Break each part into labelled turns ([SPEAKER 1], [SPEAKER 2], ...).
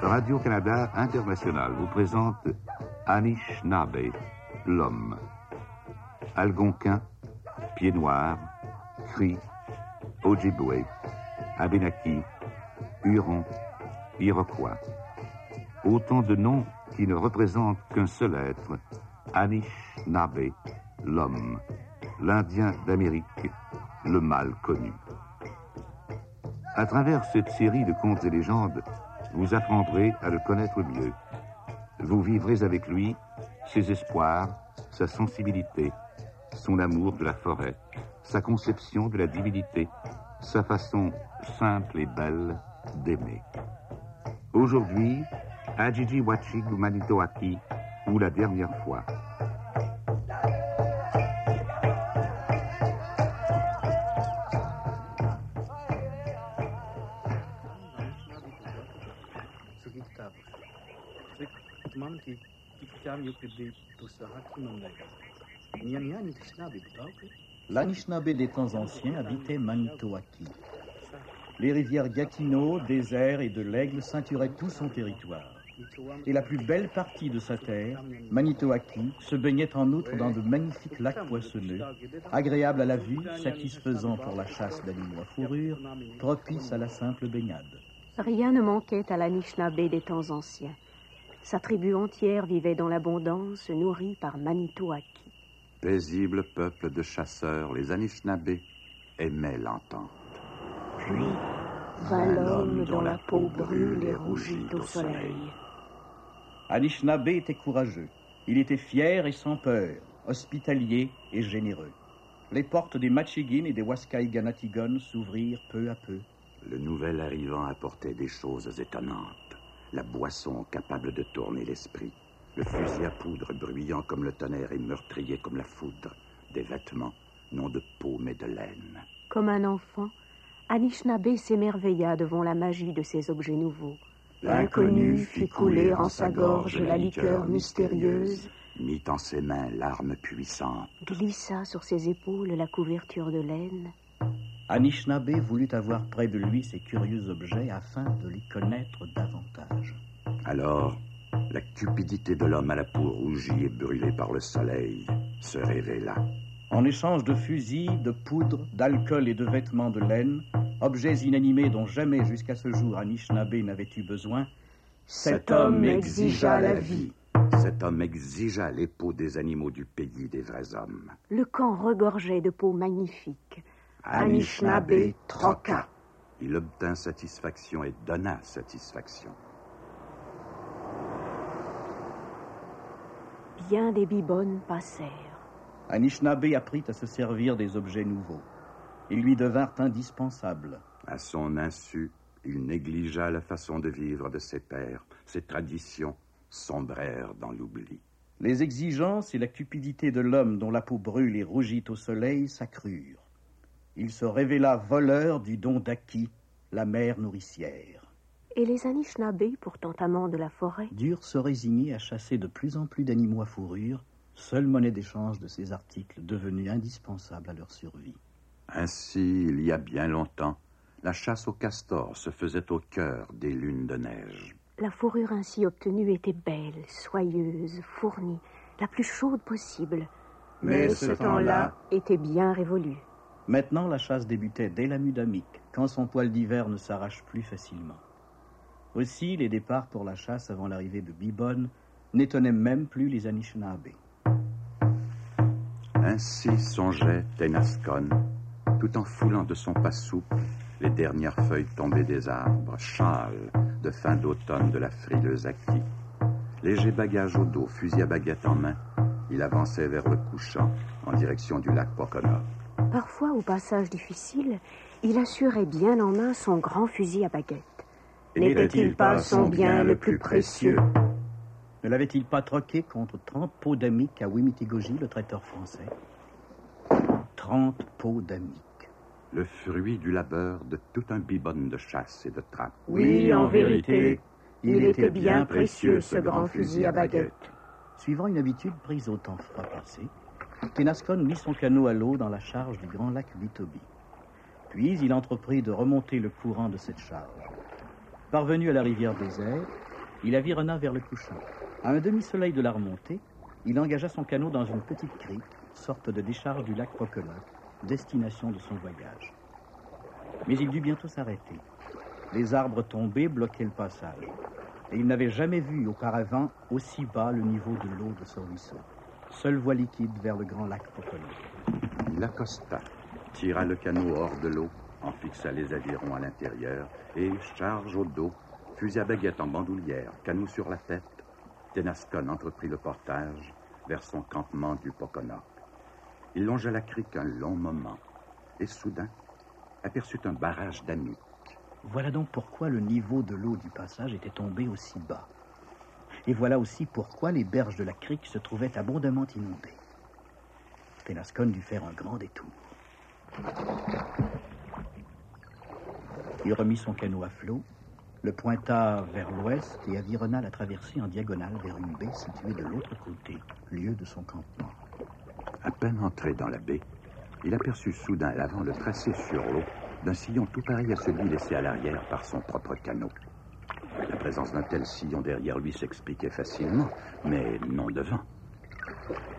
[SPEAKER 1] Radio-Canada International vous présente Anishinaabe, l'homme. Algonquin, Pied Noir, Ojibwe, Abenaki, Huron, Iroquois. Autant de noms qui ne représentent qu'un seul être, Anishinaabe, l'homme, l'Indien d'Amérique, le mal connu. À travers cette série de contes et légendes, vous apprendrez à le connaître mieux. Vous vivrez avec lui ses espoirs, sa sensibilité, son amour de la forêt, sa conception de la divinité, sa façon simple et belle d'aimer. Aujourd'hui, Ajiji Wachig Manitoaki, ou la dernière fois.
[SPEAKER 2] L'Anishinaabe des temps anciens habitait Manitoaki. Les rivières Gatineau, Désert et de l'Aigle ceinturaient tout son territoire. Et la plus belle partie de sa terre, Manitoaki, se baignait en outre dans de magnifiques lacs poissonneux, agréables à la vue, satisfaisants pour la chasse d'animaux à fourrure, propices à la simple baignade.
[SPEAKER 3] Rien ne manquait à l'Anishinaabe des temps anciens. Sa tribu entière vivait dans l'abondance, nourrie par Manitoaki.
[SPEAKER 1] Paisible peuple de chasseurs, les Anishinaabe aimaient l'entente.
[SPEAKER 3] Puis vint l'homme dont la peau brûle et rougit au soleil.
[SPEAKER 2] Anishinaabe était courageux. Il était fier et sans peur, hospitalier et généreux. Les portes des Machigin et des Waskaiganatigon s'ouvrirent peu à peu.
[SPEAKER 1] Le nouvel arrivant apportait des choses étonnantes. La boisson capable de tourner l'esprit. Le fusil à poudre bruyant comme le tonnerre et meurtrier comme la foudre. Des vêtements, non de peau mais de laine.
[SPEAKER 3] Comme un enfant, Anishinaabe s'émerveilla devant la magie de ces objets nouveaux.
[SPEAKER 1] L'inconnu fit couler en sa gorge la liqueur mystérieuse, mit en ses mains l'arme puissante,
[SPEAKER 3] glissa sur ses épaules la couverture de laine.
[SPEAKER 2] Anishinaabe voulut avoir près de lui ces curieux objets afin de les connaître davantage.
[SPEAKER 1] Alors, la cupidité de l'homme à la peau rougie et brûlée par le soleil se révéla.
[SPEAKER 2] En échange de fusils, de poudre, d'alcool et de vêtements de laine, objets inanimés dont jamais jusqu'à ce jour Anishinaabe n'avait eu besoin,
[SPEAKER 1] cet homme exigea la vie. Cet homme exigea les peaux des animaux du pays des vrais hommes.
[SPEAKER 3] Le camp regorgeait de peaux magnifiques.
[SPEAKER 1] Anishinaabe troqua. Il obtint satisfaction et donna satisfaction.
[SPEAKER 3] Bien des bibonnes passèrent.
[SPEAKER 2] Anishinaabe apprit à se servir des objets nouveaux. Ils lui devinrent indispensables.
[SPEAKER 1] À son insu, il négligea la façon de vivre de ses pères. Ses traditions sombrèrent dans l'oubli.
[SPEAKER 2] Les exigences et la cupidité de l'homme dont la peau brûle et rougit au soleil s'accrurent. Il se révéla voleur du don d'Aki, la mère nourricière.
[SPEAKER 3] Et les Anishinaabe, pourtant amants de la forêt,
[SPEAKER 2] durent se résigner à chasser de plus en plus d'animaux à fourrure, seule monnaie d'échange de ces articles devenus indispensables à leur survie.
[SPEAKER 1] Ainsi, il y a bien longtemps, la chasse au castor se faisait au cœur des lunes de neige.
[SPEAKER 3] La fourrure ainsi obtenue était belle, soyeuse, fournie, la plus chaude possible.
[SPEAKER 1] Mais ce temps-là
[SPEAKER 3] était bien révolu.
[SPEAKER 2] Maintenant, la chasse débutait dès la mudamique, quand son poil d'hiver ne s'arrache plus facilement. Aussi, les départs pour la chasse avant l'arrivée de Bibonne n'étonnaient même plus les Anishinaabe.
[SPEAKER 1] Ainsi songeait Tenascon, tout en foulant de son pas souple les dernières feuilles tombées des arbres, châles de fin d'automne de la frileuse acquis. Léger bagage au dos, fusil à baguette en main, il avançait vers le couchant en direction du lac Pocono.
[SPEAKER 3] Parfois, au passage difficile, il assurait bien en main son grand fusil à baguette.
[SPEAKER 1] N'était-il pas son bien le plus précieux
[SPEAKER 2] Ne l'avait-il pas troqué contre 30 pots d'amique à Wimitigoji, le traiteur français? 30 pots d'amique.
[SPEAKER 1] le fruit du labeur de tout un bibonne de chasse et de trappe.
[SPEAKER 3] Oui, en vérité, il était bien précieux ce grand fusil à baguette.
[SPEAKER 2] Suivant une habitude prise au temps froid passé, Tenascon mit son canot à l'eau dans la charge du grand lac Bitobi. Puis il entreprit de remonter le courant de cette charge. Parvenu à la rivière désert, il avironna vers le couchant. À un demi-soleil de la remontée, il engagea son canot dans une petite crique, sorte de décharge du lac Pocono, destination de son voyage. Mais il dut bientôt s'arrêter. Les arbres tombés bloquaient le passage, et il n'avait jamais vu auparavant aussi bas le niveau de l'eau de ce ruisseau. Seule voie liquide vers le grand lac Pocono.
[SPEAKER 1] Il accosta, tira le canot hors de l'eau, en fixa les avirons à l'intérieur, et, charge au dos, fusil à baguette en bandoulière, canot sur la tête, Tenascon entreprit le portage vers son campement du Pocono. Il longea la crique un long moment et soudain aperçut un barrage d'amis.
[SPEAKER 2] Voilà donc pourquoi le niveau de l'eau du passage était tombé aussi bas. Et voilà aussi pourquoi les berges de la crique se trouvaient abondamment inondées. Tenascon dut faire un grand détour. Il remit son canot à flot, le pointa vers l'ouest et avironna la traversée en diagonale vers une baie située de l'autre côté, lieu de son campement.
[SPEAKER 1] À peine entré dans la baie, il aperçut soudain à l'avant le tracé sur l'eau d'un sillon tout pareil à celui laissé à l'arrière par son propre canot. La présence d'un tel sillon derrière lui s'expliquait facilement, mais non devant.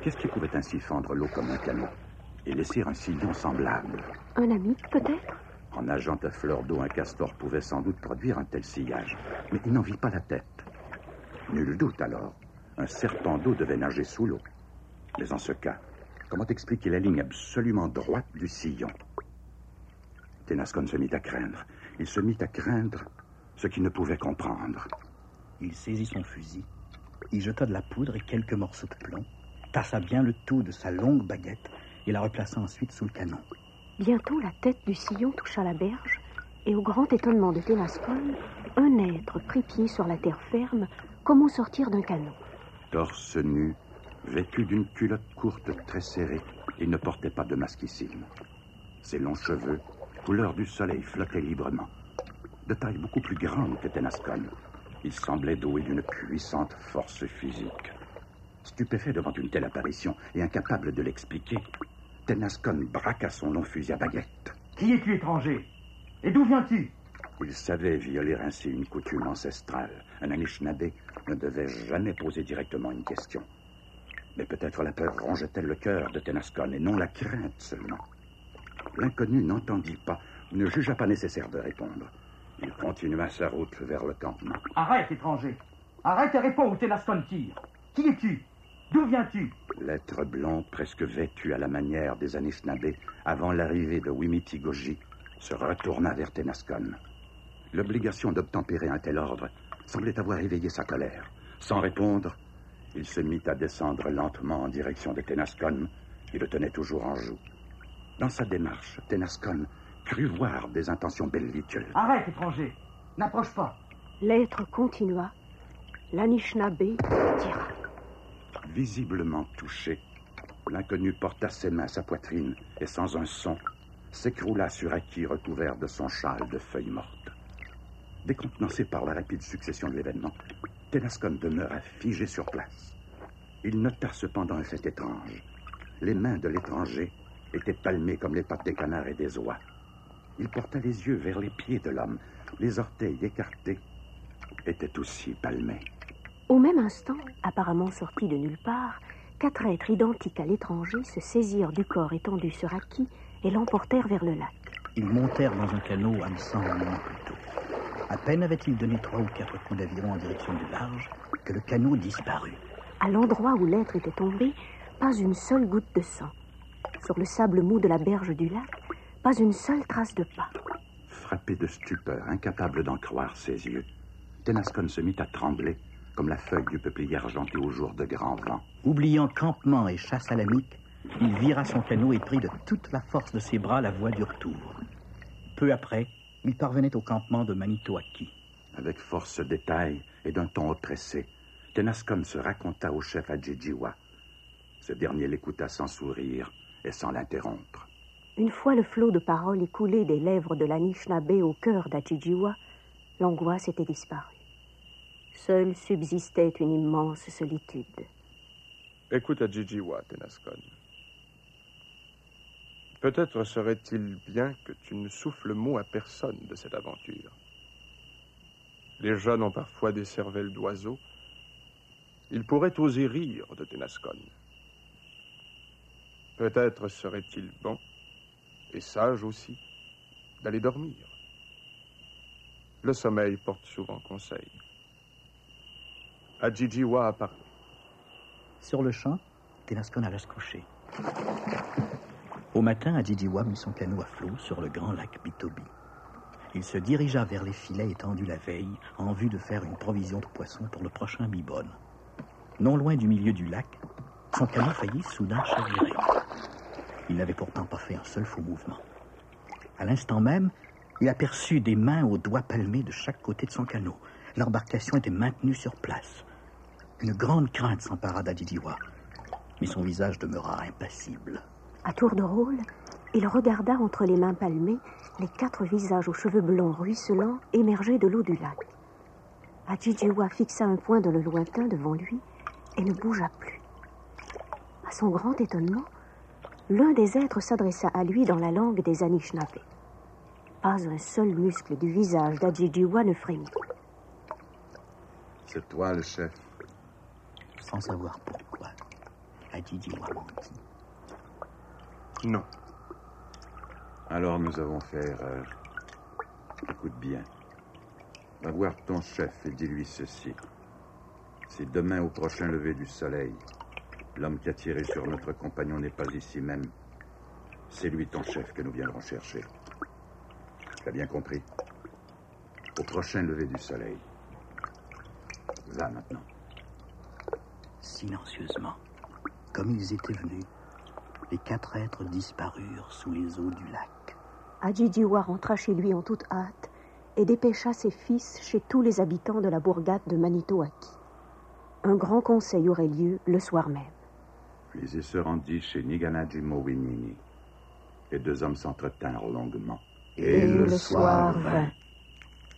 [SPEAKER 1] Qu'est-ce qui pouvait ainsi fendre l'eau comme un canot et laisser un sillon semblable?
[SPEAKER 3] Un ami, peut-être?
[SPEAKER 1] En nageant à fleur d'eau, un castor pouvait sans doute produire un tel sillage, mais il n'en vit pas la tête. Nul doute alors, un serpent d'eau devait nager sous l'eau. Mais en ce cas, comment expliquer la ligne absolument droite du sillon? Tenascon se mit à craindre. Il se mit à craindre ce qu'il ne pouvait comprendre.
[SPEAKER 2] Il saisit son fusil, y jeta de la poudre et quelques morceaux de plomb, tassa bien le tout de sa longue baguette et la replaça ensuite sous le canon.
[SPEAKER 3] Bientôt, la tête du sillon toucha la berge, et au grand étonnement de Tenascon, un être prit pied sur la terre ferme, comme au sortir d'un canot.
[SPEAKER 1] Torse nu, vêtu d'une culotte courte très serrée, il ne portait pas de masquissime. Ses longs cheveux, couleur du soleil, flottaient librement. De taille beaucoup plus grande que Tenascon, il semblait doué d'une puissante force physique. Stupéfait devant une telle apparition et incapable de l'expliquer, Tenascon braqua son long fusil à baguette.
[SPEAKER 4] Qui es-tu, étranger? Et d'où viens-tu?
[SPEAKER 1] Il savait violer ainsi une coutume ancestrale. Un Anishinaabe ne devait jamais poser directement une question. Mais peut-être la peur rongeait-elle le cœur de Tenascon et non la crainte seulement. L'inconnu n'entendit pas, ne jugea pas nécessaire de répondre. Il continua sa route vers le campement.
[SPEAKER 4] Arrête, étranger Arrête et réponds où Tenascon tire Qui es-tu? D'où viens-tu
[SPEAKER 1] L'être blond, presque vêtu à la manière des Anishinaabe, avant l'arrivée de Wimitigoji, se retourna vers Tenascon. L'obligation d'obtempérer un tel ordre semblait avoir éveillé sa colère. Sans répondre, il se mit à descendre lentement en direction de Tenascon, qui le tenait toujours en joue. Dans sa démarche, Tenascon crut voir des intentions belliqueuses.
[SPEAKER 4] Arrête, étranger N'approche pas
[SPEAKER 3] L'être continua. L'Anishinaabe tira.
[SPEAKER 1] Visiblement touché, l'inconnu porta ses mains à sa poitrine et sans un son, s'écroula sur acquis recouvert de son châle de feuilles mortes. Décontenancé par la rapide succession de l'événement, Tenascon demeura figé sur place. Il nota cependant un fait étrange. Les mains de l'étranger étaient palmées comme les pattes des canards et des oies. Il porta les yeux vers les pieds de l'homme. Les orteils écartés étaient aussi palmés.
[SPEAKER 3] Au même instant, apparemment sortis de nulle part, quatre êtres identiques à l'étranger se saisirent du corps étendu sur Aki et l'emportèrent vers le lac.
[SPEAKER 2] Ils montèrent dans un canot hameçant un moment plus tôt. À peine avait-il donné trois ou quatre coups d'aviron en direction du large que le canot disparut.
[SPEAKER 3] À l'endroit où l'être était tombé, pas une seule goutte de sang. Sur le sable mou de la berge du lac, pas une seule trace de pas.
[SPEAKER 1] Frappé de stupeur, incapable d'en croire ses yeux, Tenascon se mit à trembler comme la feuille du peuplier argenté au jour de grand vent.
[SPEAKER 2] Oubliant campement et chasse à l'amique, il vira son canot et prit de toute la force de ses bras la voie du retour. Peu après, il parvenait au campement de Manitoaki.
[SPEAKER 1] Avec force détail et d'un ton oppressé, Tenascon se raconta au chef Adjijiwa. Ce dernier l'écouta sans sourire et sans l'interrompre.
[SPEAKER 3] Une fois le flot de paroles écoulé des lèvres de l'Anishinaabe au cœur d'Ajijiwa, l'angoisse était disparue. Seule subsistait une immense solitude.
[SPEAKER 5] Écoute Ajijiwa, Tenascon. Peut-être serait-il bien que tu ne souffles mot à personne de cette aventure. Les jeunes ont parfois des cervelles d'oiseaux. Ils pourraient oser rire de Tenascon. Peut-être serait-il bon et sage aussi d'aller dormir. Le sommeil porte souvent conseil. Adjijiwa a parlé.
[SPEAKER 2] Sur le champ, Tenascon alla se coucher. Au matin, Adjijiwa mit son canot à flot sur le grand lac Bitobi. Il se dirigea vers les filets étendus la veille en vue de faire une provision de poissons pour le prochain bibone. Non loin du milieu du lac, son canot faillit soudain chavirer. Il n'avait pourtant pas fait un seul faux mouvement. À l'instant même, il aperçut des mains aux doigts palmés de chaque côté de son canot. L'embarcation était maintenue sur place. Une grande crainte s'empara d'Adidiwa, mais son visage demeura impassible.
[SPEAKER 3] À tour de rôle, il regarda entre les mains palmées les quatre visages aux cheveux blonds ruisselants émerger de l'eau du lac. Adjijiwa fixa un point dans le lointain devant lui et ne bougea plus. À son grand étonnement, l'un des êtres s'adressa à lui dans la langue des Anishinaabe. Pas un seul muscle du visage d'Adjijiwa ne frémit.
[SPEAKER 1] C'est toi le chef.
[SPEAKER 2] Sans savoir pourquoi, Adjijiwa mentit.
[SPEAKER 5] Non.
[SPEAKER 1] Alors nous avons fait erreur. Écoute bien. Va voir ton chef et dis-lui ceci. Si demain au prochain lever du soleil, l'homme qui a tiré sur notre compagnon n'est pas ici même, c'est lui ton chef que nous viendrons chercher. Tu as bien compris? Au prochain lever du soleil. Va maintenant.
[SPEAKER 2] Silencieusement, comme ils étaient venus, les quatre êtres disparurent sous les eaux du lac.
[SPEAKER 3] Adjijiwa rentra chez lui en toute hâte et dépêcha ses fils chez tous les habitants de la bourgade de Manitoaki. Un grand conseil aurait lieu le soir même.
[SPEAKER 1] Puis il se rendit chez Niganaji Mowinini. Les deux hommes s'entretinrent longuement.
[SPEAKER 3] Et, le, soir vint.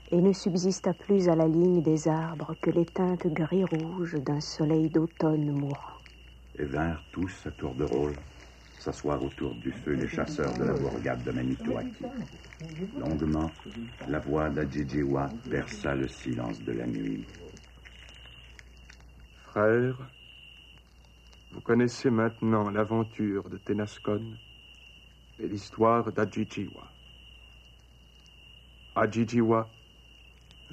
[SPEAKER 3] Et ne subsista plus à la ligne des arbres que les teintes gris-rouges d'un soleil d'automne mourant.
[SPEAKER 1] Et vinrent tous à tour de rôle s'asseoir autour du feu les chasseurs de la bourgade de Manitoaki. Longuement, la voix d'Adjijiwa perça le silence de la nuit.
[SPEAKER 5] Frères, vous connaissez maintenant l'aventure de Tenascon et l'histoire d'Adjijiwa. Adjijiwa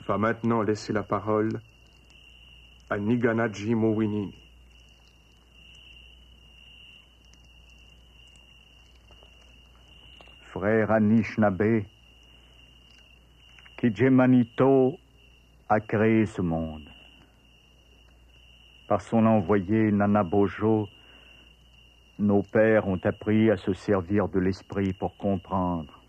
[SPEAKER 5] va maintenant laisser la parole à Niganaji Mowinini.
[SPEAKER 6] Frère Anishinaabe, Kijemanito a créé ce monde. Par son envoyé Nanabojo, nos pères ont appris à se servir de l'esprit pour comprendre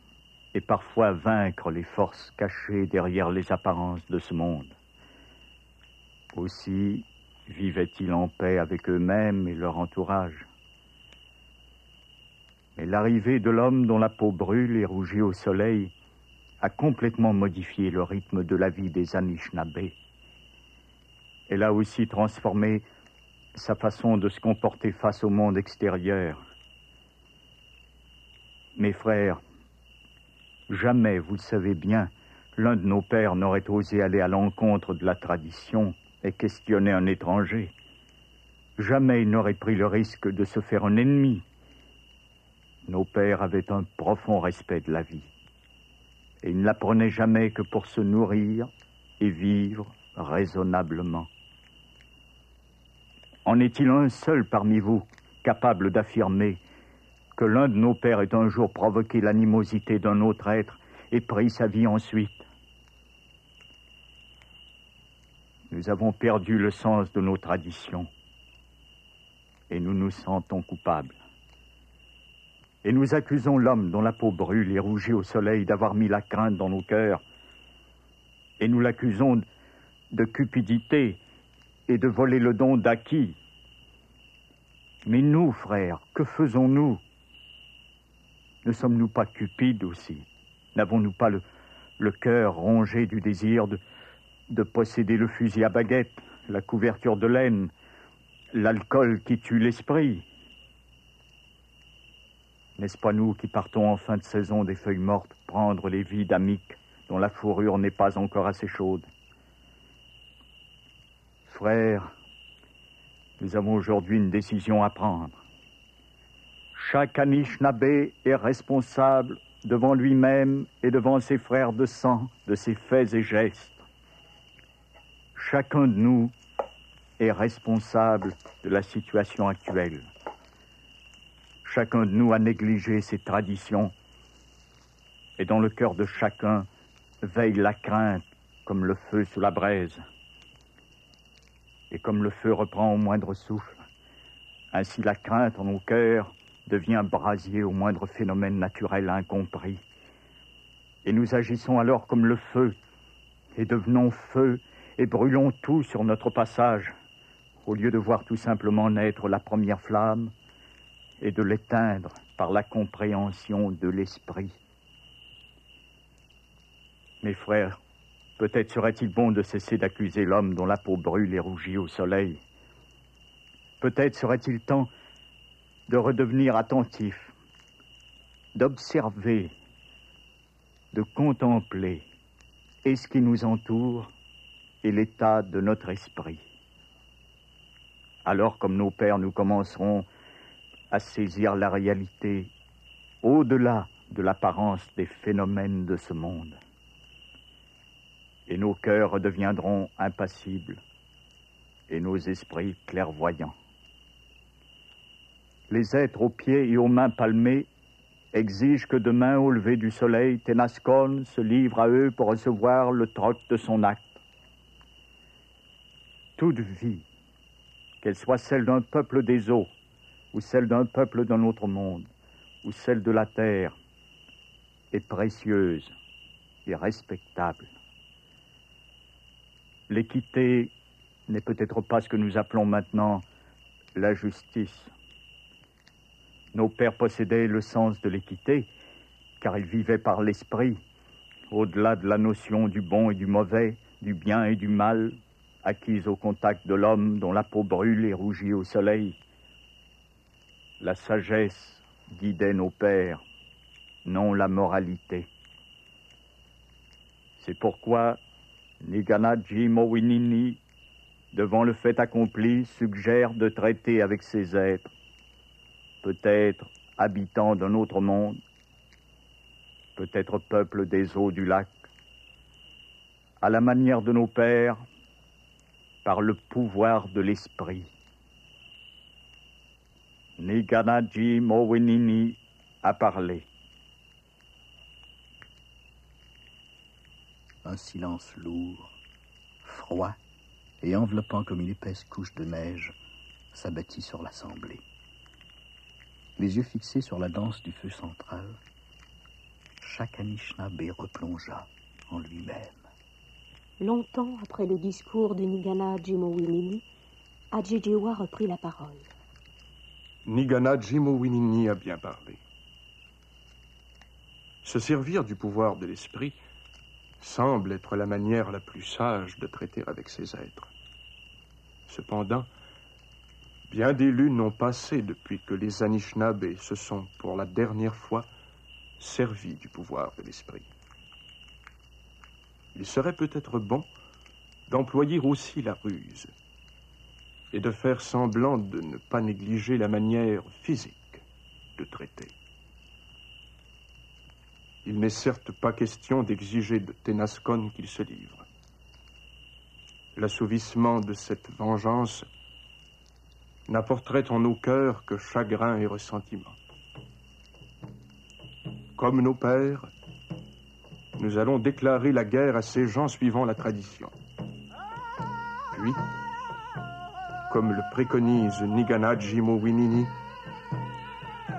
[SPEAKER 6] et parfois vaincre les forces cachées derrière les apparences de ce monde. Aussi vivaient-ils en paix avec eux-mêmes et leur entourage. Mais l'arrivée de l'homme dont la peau brûle et rougit au soleil a complètement modifié le rythme de la vie des Anishinaabe. Elle a aussi transformé sa façon de se comporter face au monde extérieur. Mes frères, jamais, vous le savez bien, l'un de nos pères n'aurait osé aller à l'encontre de la tradition et questionner un étranger. Jamais il n'aurait pris le risque de se faire un ennemi. Nos pères avaient un profond respect de la vie. Et ils ne la prenaient jamais que pour se nourrir et vivre raisonnablement. En est-il un seul parmi vous capable d'affirmer que l'un de nos pères ait un jour provoqué l'animosité d'un autre être et pris sa vie ensuite Nous avons perdu le sens de nos traditions et nous nous sentons coupables. Et nous accusons l'homme dont la peau brûle et rougit au soleil d'avoir mis la crainte dans nos cœurs. Et nous l'accusons de cupidité et de voler le don d'acquis. Mais nous, frères, que faisons-nous? Ne sommes-nous pas cupides aussi? N'avons-nous pas le, cœur rongé du désir de, de posséder le fusil à baguette, la couverture de laine, l'alcool qui tue l'esprit? N'est-ce pas nous qui partons en fin de saison des feuilles mortes prendre les vies d'amiques dont la fourrure n'est pas encore assez chaude? Frères, nous avons aujourd'hui une décision à prendre. Chaque Anishinaabe est responsable devant lui-même et devant ses frères de sang de ses faits et gestes. Chacun de nous est responsable de la situation actuelle. Chacun de nous a négligé ses traditions et dans le cœur de chacun veille la crainte comme le feu sous la braise. Et comme le feu reprend au moindre souffle, ainsi la crainte en nos cœurs devient brasier au moindre phénomène naturel incompris. Et nous agissons alors comme le feu, et devenons feu, et brûlons tout sur notre passage, au lieu de voir tout simplement naître la première flamme, et de l'éteindre par la compréhension de l'esprit. Mes frères, peut-être serait-il bon de cesser d'accuser l'homme dont la peau brûle et rougit au soleil. Peut-être serait-il temps de redevenir attentif, d'observer, de contempler et ce qui nous entoure et l'état de notre esprit. Alors, comme nos pères, nous commencerons à saisir la réalité au-delà de l'apparence des phénomènes de ce monde. Et nos cœurs redeviendront impassibles et nos esprits clairvoyants. Les êtres aux pieds et aux mains palmés exigent que demain, au lever du soleil, Tenascon se livre à eux pour recevoir le troc de son acte. Toute vie, qu'elle soit celle d'un peuple des eaux, ou celle d'un peuple d'un autre monde, ou celle de la terre, est précieuse et respectable. L'équité n'est peut-être pas ce que nous appelons maintenant la justice. Nos pères possédaient le sens de l'équité, car ils vivaient par l'esprit, au-delà de la notion du bon et du mauvais, du bien et du mal, acquise au contact de l'homme dont la peau brûle et rougit au soleil. La sagesse guidait nos pères, non la moralité. C'est pourquoi Niganaji Mowinini, devant le fait accompli, suggère de traiter avec ces êtres peut-être habitants d'un autre monde, peut-être peuple des eaux du lac, à la manière de nos pères, par le pouvoir de l'esprit. Niganaji Mowinini a parlé.
[SPEAKER 2] Un silence lourd, froid et enveloppant comme une épaisse couche de neige s'abattit sur l'assemblée les yeux fixés sur la danse du feu central, chaque Anishinaabe replongea en lui-même.
[SPEAKER 3] Longtemps après le discours de Nigana Jimowinini, Adjijiwa reprit la parole.
[SPEAKER 7] Nigana Jimowinini a bien parlé. Se servir du pouvoir de l'esprit semble être la manière la plus sage de traiter avec ces êtres. Cependant, Bien des lunes ont passé depuis que les Anishinaabe se sont, pour la dernière fois, servis du pouvoir de l'esprit. Il serait peut-être bon d'employer aussi la ruse et de faire semblant de ne pas négliger la manière physique de traiter. Il n'est certes pas question d'exiger de Tenascon qu'il se livre. L'assouvissement de cette vengeance n'apporterait en nos cœurs que chagrin et ressentiment. Comme nos pères, nous allons déclarer la guerre à ces gens suivant la tradition. Puis, comme le préconise Nigana Winini,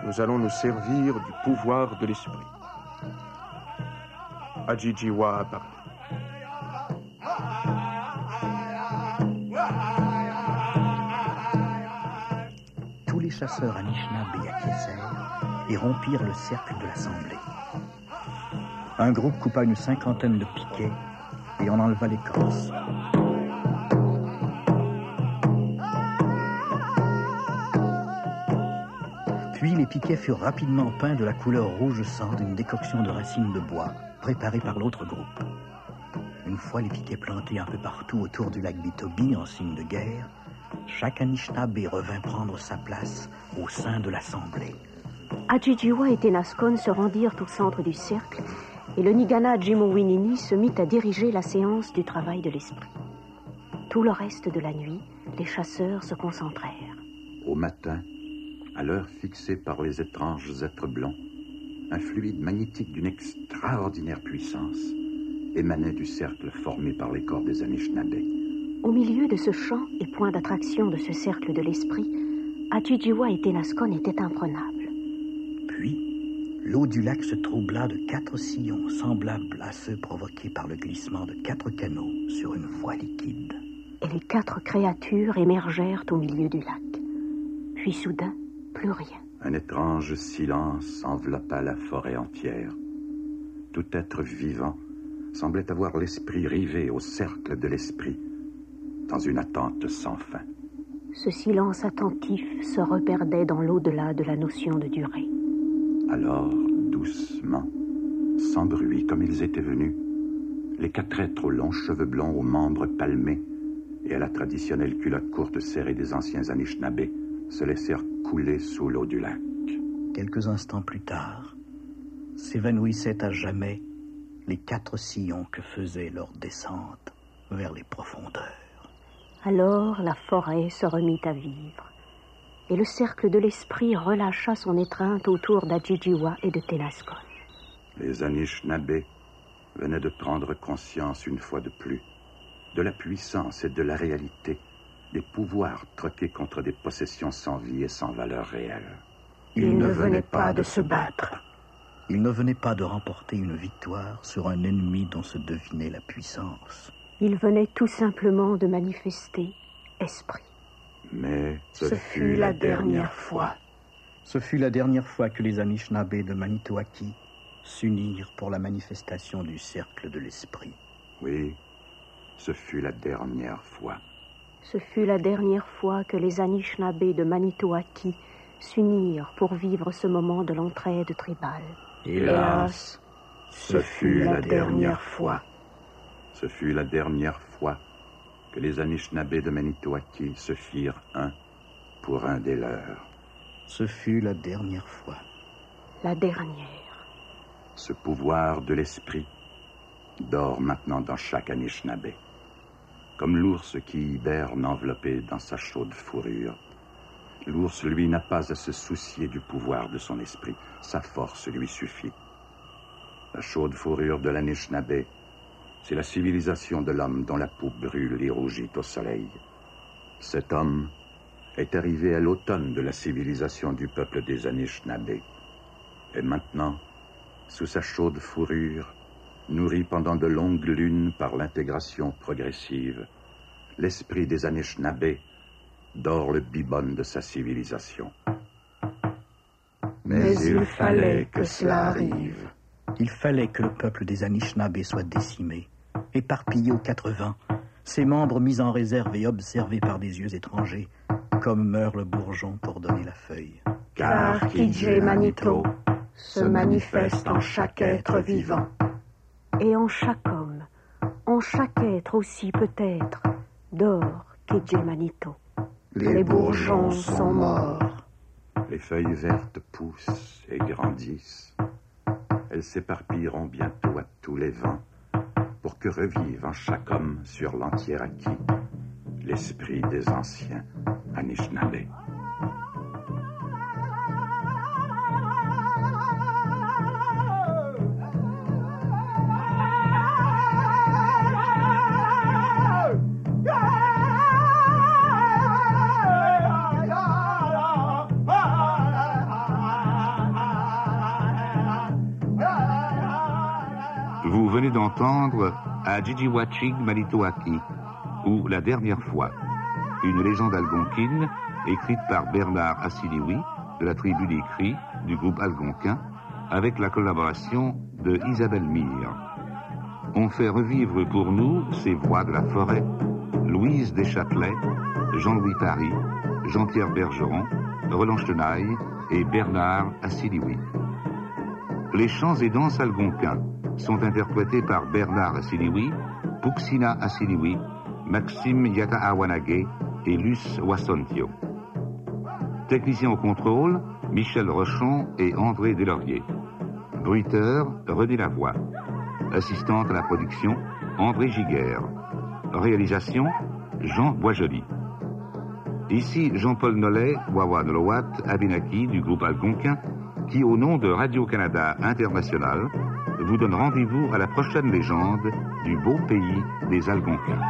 [SPEAKER 7] nous allons nous servir du pouvoir de l'esprit. Ajijiwa
[SPEAKER 2] chasseurs Anishinaabe acquiescèrent et rompirent le cercle de l'assemblée. Un groupe coupa une cinquantaine de piquets et en enleva l'écorce. Puis les piquets furent rapidement peints de la couleur rouge sang d'une décoction de racines de bois préparée par l'autre groupe. Une fois les piquets plantés un peu partout autour du lac Bitobi en signe de guerre, chaque Anishinaabe revint prendre sa place au sein de l'assemblée.
[SPEAKER 3] Ajijiwa et Tenascon se rendirent au centre du cercle et le Nigana Jimowinini se mit à diriger la séance du travail de l'esprit. Tout le reste de la nuit, les chasseurs se concentrèrent.
[SPEAKER 1] Au matin, à l'heure fixée par les étranges êtres blancs, un fluide magnétique d'une extraordinaire puissance émanait du cercle formé par les corps des Anishinaabe.
[SPEAKER 3] Au milieu de ce champ et point d'attraction de ce cercle de l'esprit, Ajijiwa et Tenascon étaient imprenables.
[SPEAKER 2] Puis, l'eau du lac se troubla de quatre sillons semblables à ceux provoqués par le glissement de quatre canaux sur une voie liquide.
[SPEAKER 3] Et les quatre créatures émergèrent au milieu du lac. Puis soudain, plus rien.
[SPEAKER 1] Un étrange silence enveloppa la forêt entière. Tout être vivant semblait avoir l'esprit rivé au cercle de l'esprit, dans une attente sans fin.
[SPEAKER 3] Ce silence attentif se reperdait dans l'au-delà de la notion de durée.
[SPEAKER 1] Alors, doucement, sans bruit comme ils étaient venus, les quatre êtres aux longs cheveux blonds, aux membres palmés et à la traditionnelle culotte courte serrée des anciens Anishinaabe se laissèrent couler sous l'eau du lac.
[SPEAKER 2] Quelques instants plus tard, s'évanouissaient à jamais les quatre sillons que faisait leur descente vers les profondeurs.
[SPEAKER 3] Alors la forêt se remit à vivre, et le cercle de l'esprit relâcha son étreinte autour d'Adjijiwa et de Tenascon.
[SPEAKER 1] Les Anishinaabe venaient de prendre conscience une fois de plus de la puissance et de la réalité des pouvoirs troqués contre des possessions sans vie et sans valeur réelle.
[SPEAKER 2] Ils ne venaient pas de se battre. Ils ne venaient pas de remporter une victoire sur un ennemi dont se devinait la puissance.
[SPEAKER 3] Ils venaient tout simplement de manifester esprit.
[SPEAKER 1] Mais ce,
[SPEAKER 3] Ce fut la dernière fois.
[SPEAKER 2] Ce fut la dernière fois que les Anishinaabe de Manitoaki s'unirent pour la manifestation du cercle de l'esprit.
[SPEAKER 1] Oui, ce fut la dernière fois.
[SPEAKER 3] Ce fut la dernière fois que les Anishinaabe de Manitoaki s'unirent pour vivre ce moment de l'entraide tribale.
[SPEAKER 2] Hélas,
[SPEAKER 1] ce fut la dernière fois. Ce fut la dernière fois que les Anishinaabe de Manitoaki se firent un pour un des leurs.
[SPEAKER 2] Ce fut la dernière fois.
[SPEAKER 3] La dernière.
[SPEAKER 1] Ce pouvoir de l'esprit dort maintenant dans chaque Anishinaabe, comme l'ours qui hiberne enveloppé dans sa chaude fourrure. L'ours, lui, n'a pas à se soucier du pouvoir de son esprit. Sa force lui suffit. La chaude fourrure de l'Anishinaabe, c'est la civilisation de l'homme dont la peau brûle et rougit au soleil. Cet homme est arrivé à l'automne de la civilisation du peuple des Anishinaabe. Et maintenant, sous sa chaude fourrure, nourri pendant de longues lunes par l'intégration progressive, l'esprit des Anishinaabe dort le bibone de sa civilisation.
[SPEAKER 2] Mais il fallait que cela arrive. Il fallait que le peuple des Anishinaabe soit décimé, éparpillé aux quatre vents, ses membres mis en réserve et observés par des yeux étrangers, comme meurt le bourgeon pour donner la feuille.
[SPEAKER 3] Car Kijé Manito se manifeste en chaque être vivant. Et en chaque homme, en chaque être aussi peut-être, dort Kijé Manito. Les bourgeons sont morts.
[SPEAKER 1] Les feuilles vertes poussent et grandissent. Elles s'éparpilleront bientôt à tous les vents pour que revive en chaque homme sur l'entier acquis l'esprit des anciens Anishinaabe. D'entendre Ajijiwachig Manitoaki, ou La dernière fois, une légende algonquine écrite par Bernard Assiliwi
[SPEAKER 8] de la tribu des Cris du groupe algonquin avec la collaboration de Isabelle Mire. On fait revivre pour nous ces voix de la forêt, Louise Deschâtelet, Jean-Louis Paris, Jean-Pierre Bergeron, Roland Chenaille et Bernard Assiliwi. Les chants et danses algonquins sont interprétés par Bernard Assiliwi, Puxina Assiliwi, Maxime Yataawanage et Luce Wassontio. Technicien au contrôle, Michel Rochon et André Delaurier. Bruiteur, René Lavoie. Assistante à la production, André Giguère. Réalisation, Jean Boisjoli. Ici Jean-Paul Nollet, Wawa Nolowat, Abinaki du groupe Algonquin, qui, au nom de Radio-Canada International, vous donne rendez-vous à la prochaine légende du beau pays des Algonquins.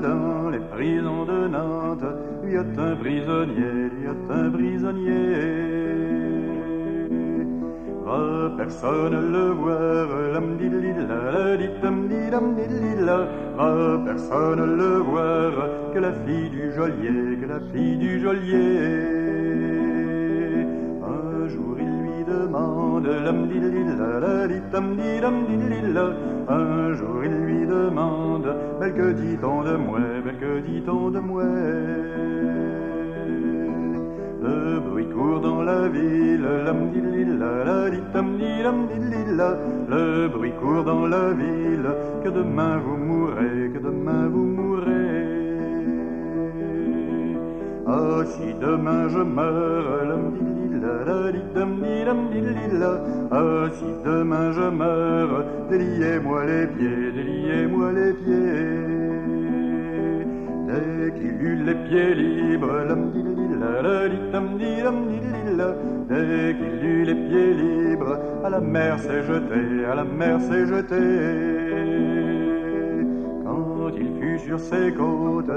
[SPEAKER 7] Dans les prisons de Nantes, il y a un prisonnier, il y a un prisonnier. Va personne le voir, lam dilila, la dilila, va personne le voir, que la fille du geôlier, que la fille du geôlier. Demande, un jour il lui demande, mais que dit-on de moi, mais que dit-on de moi? Le bruit court dans la ville, le bruit court dans la ville, que demain vous mourrez, que demain vous mourrez. Ah, si demain je meurs, ah, si demain je meurs, déliez-moi les pieds, déliez-moi les pieds. Dès qu'il eut les pieds libres, dès qu'il eut les pieds libres, à la mer s'est jeté, à la mer s'est jeté. Il fut sur ses côtes,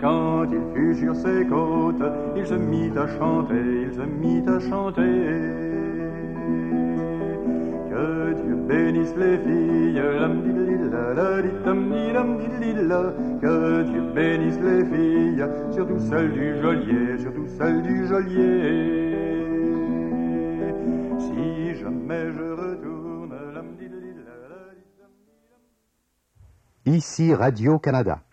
[SPEAKER 7] quand il fut sur ses côtes, il se mit à chanter, il se mit à chanter. Que Dieu bénisse les filles, que Dieu bénisse les filles, surtout celles du geôlier, surtout celles du geôlier. Si jamais je
[SPEAKER 9] Ici Radio-Canada.